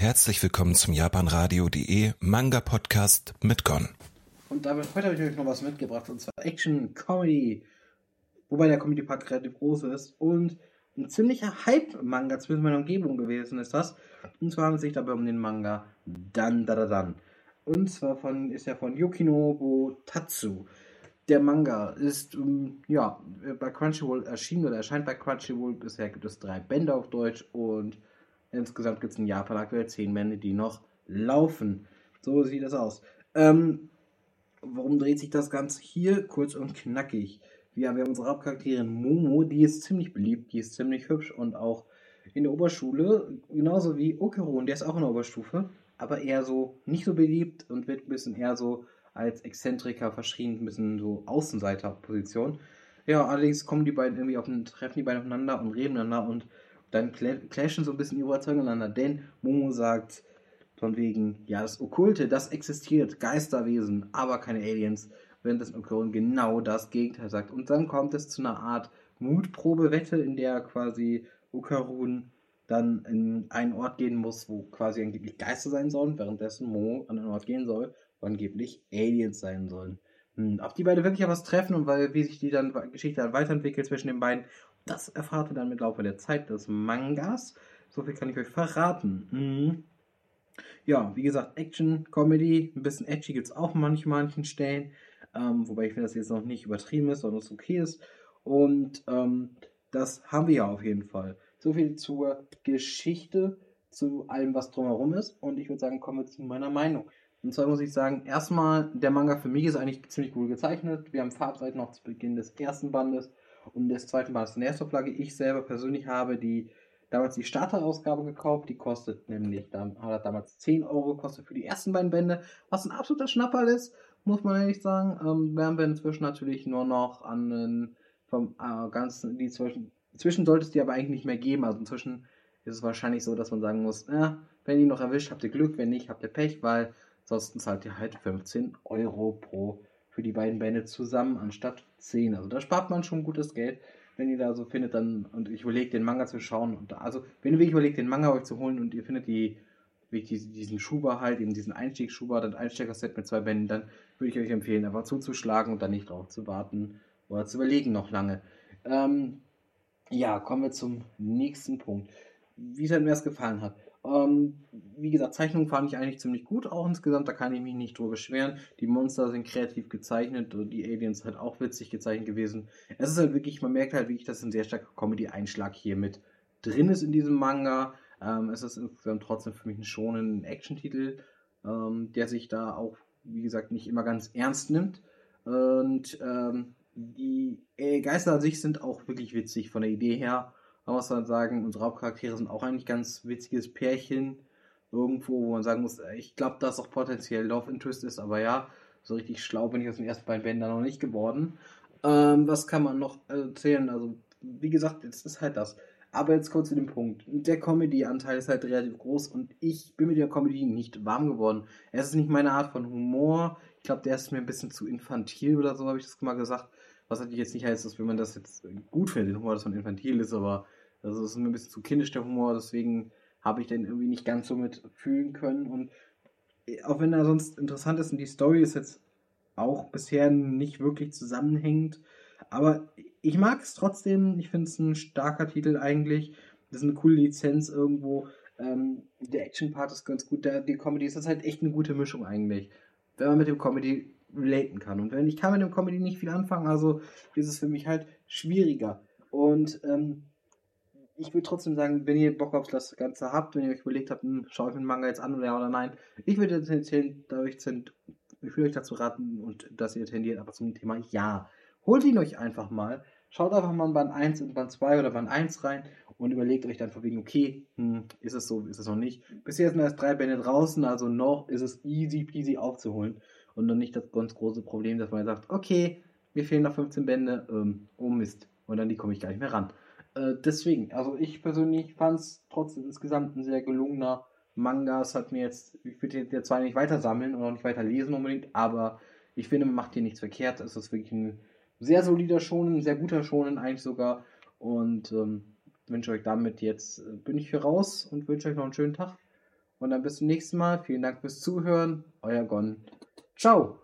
Herzlich willkommen zum japanradio.de Manga Podcast mit Gon. Und damit heute habe ich euch noch was mitgebracht und zwar Action Comedy. Wobei der Comedy Part relativ groß ist und ein ziemlicher Hype-Manga zumindest in meiner Umgebung gewesen ist das. Und zwar handelt es sich dabei um den Manga Dan Da Da Dan. Und zwar von, ist er von Yukinobu Tatsu. Der Manga ist ähm, ja, bei Crunchyroll erschienen oder erscheint bei Crunchyroll. Bisher gibt es drei Bände auf Deutsch und insgesamt gibt es in Japan aktuell zehn Bände, die noch laufen. So sieht das aus. Ähm, worum dreht sich das Ganze hier? Kurz und knackig. Wir haben unsere Hauptcharakterin Momo, die ist ziemlich beliebt, die ist ziemlich hübsch und auch in der Oberschule, genauso wie Okerun, der ist auch in der Oberstufe, aber eher so nicht so beliebt und wird ein bisschen eher so als Exzentriker verschrien, ein bisschen so Außenseiterposition. Ja, allerdings kommen die beiden irgendwie auf ein, treffen die beiden aufeinander und reden miteinander und dann clashen so ein bisschen die Überzeugungen aneinander, denn Momo sagt von wegen, ja, das Okkulte, das existiert, Geisterwesen, aber keine Aliens, während das Okerun genau das Gegenteil sagt. Und dann kommt es zu einer Art Mutprobe-Wette, in der quasi Okerun dann in einen Ort gehen muss, wo quasi angeblich Geister sein sollen, währenddessen Mo an einen Ort gehen soll, wo angeblich Aliens sein sollen. Hm, auf die beide wirklich was treffen und weil, wie sich die dann Geschichte dann weiterentwickelt zwischen den beiden, das erfahrt ihr dann mit Laufe der Zeit des Mangas. So viel kann ich euch verraten. Mhm. Ja, wie gesagt, Action, Comedy, ein bisschen edgy gibt es auch manchmal manchen Stellen. Ähm, wobei ich finde, dass jetzt noch nicht übertrieben ist, sondern es okay ist. Und ähm, das haben wir ja auf jeden Fall. So viel zur Geschichte, zu allem, was drumherum ist. Und ich würde sagen, kommen wir zu meiner Meinung. Und zwar muss ich sagen, erstmal, der Manga für mich ist eigentlich ziemlich cool gezeichnet. Wir haben Farbseiten noch zu Beginn des ersten Bandes und des zweiten Bandes eine Erstauflage. Ich selber persönlich habe die damals die Starterausgabe gekauft. Die kostet nämlich, hat damals 10 Euro gekostet für die ersten beiden Bände, was ein absoluter Schnapperl ist, muss man ehrlich sagen. Ähm, werden wir inzwischen natürlich nur noch an den, vom äh, ganzen, die zwischen Inzwischen sollte es die aber eigentlich nicht mehr geben. Also inzwischen ist es wahrscheinlich so, dass man sagen muss, äh, wenn ihr noch erwischt, habt ihr Glück, wenn nicht, habt ihr Pech, weil sonst zahlt ihr halt 15 Euro pro für die beiden Bände zusammen anstatt 10. Also da spart man schon gutes Geld, wenn ihr da so findet, dann und ich überlege den Manga zu schauen. Und da, also wenn ihr wirklich überlegt, den Manga euch zu holen und ihr findet die diesen, diesen Schuber halt, eben diesen Einstiegsschuber, das Einsteigerset mit zwei Bänden, dann würde ich euch empfehlen, einfach zuzuschlagen und dann nicht drauf zu warten oder zu überlegen noch lange. Ähm, ja, kommen wir zum nächsten Punkt. Wie es halt mir das gefallen hat. Ähm, wie gesagt, Zeichnungen fand ich eigentlich ziemlich gut, auch insgesamt, da kann ich mich nicht drüber beschweren. Die Monster sind kreativ gezeichnet und die Aliens halt auch witzig gezeichnet gewesen. Es ist halt wirklich, man merkt halt wirklich, dass ein sehr starker Comedy-Einschlag hier mit drin ist in diesem Manga. Ähm, es ist insgesamt trotzdem für mich ein schonender Action-Titel, ähm, der sich da auch, wie gesagt, nicht immer ganz ernst nimmt. Und ähm, die äh, Geister an sich sind auch wirklich witzig von der Idee her. Man muss dann sagen, unsere Hauptcharaktere sind auch eigentlich ganz witziges Pärchen. Irgendwo, wo man sagen muss, äh, ich glaube, dass auch potenziell Love Interest ist, aber ja, so richtig schlau bin ich aus den ersten beiden Bänden noch nicht geworden. Ähm, was kann man noch erzählen? Also, wie gesagt, jetzt ist halt das. Aber jetzt kurz zu dem Punkt. Der Comedy-Anteil ist halt relativ groß und ich bin mit der Comedy nicht warm geworden. Es ist nicht meine Art von Humor. Ich glaube, der ist mir ein bisschen zu infantil oder so, habe ich das mal gesagt. Was natürlich jetzt nicht heißt, dass wenn man das jetzt gut findet, den Humor, dass man infantil ist, aber das ist mir ein bisschen zu kindisch der Humor, deswegen habe ich den irgendwie nicht ganz so mit fühlen können. Und äh, auch wenn er sonst interessant ist und die Story ist jetzt auch bisher nicht wirklich zusammenhängend, aber ich mag es trotzdem. Ich finde es ein starker Titel eigentlich. Das ist eine coole Lizenz irgendwo. Ähm, der Action-Part ist ganz gut. Der, die Comedy ist das halt echt eine gute Mischung eigentlich. Wenn man mit dem Comedy relaten kann. Und wenn ich kann mit dem Comedy nicht viel anfangen, also ist es für mich halt schwieriger. Und ähm, ich würde trotzdem sagen, wenn ihr Bock auf das Ganze habt, wenn ihr euch überlegt habt, hm, schaue ich mir den Manga jetzt an oder ja oder nein, ich würde tendieren, dadurch ich würde euch dazu raten und dass ihr tendiert aber zum Thema ja. Holt ihn euch einfach mal, schaut einfach mal in Band 1 in Band 2 oder Band 1 rein und überlegt euch dann von wegen, okay, hm, ist es so, ist es noch nicht. Bisher sind erst drei Bände draußen, also noch ist es easy peasy aufzuholen und dann nicht das ganz große Problem, dass man sagt, okay, mir fehlen noch 15 Bände, ähm, oh Mist, und dann die komme ich gar nicht mehr ran. Äh, deswegen, also ich persönlich fand es trotzdem insgesamt ein sehr gelungener Manga. Es hat mir jetzt, ich würde jetzt zwar nicht weiter sammeln und auch nicht weiter lesen unbedingt, aber ich finde, man macht hier nichts verkehrt. Es ist wirklich ein sehr solider Schonen, sehr guter Schonen eigentlich sogar. Und ähm, wünsche euch damit jetzt, äh, bin ich hier raus und wünsche euch noch einen schönen Tag. Und dann bis zum nächsten Mal. Vielen Dank fürs Zuhören. Euer Gon. Tchau!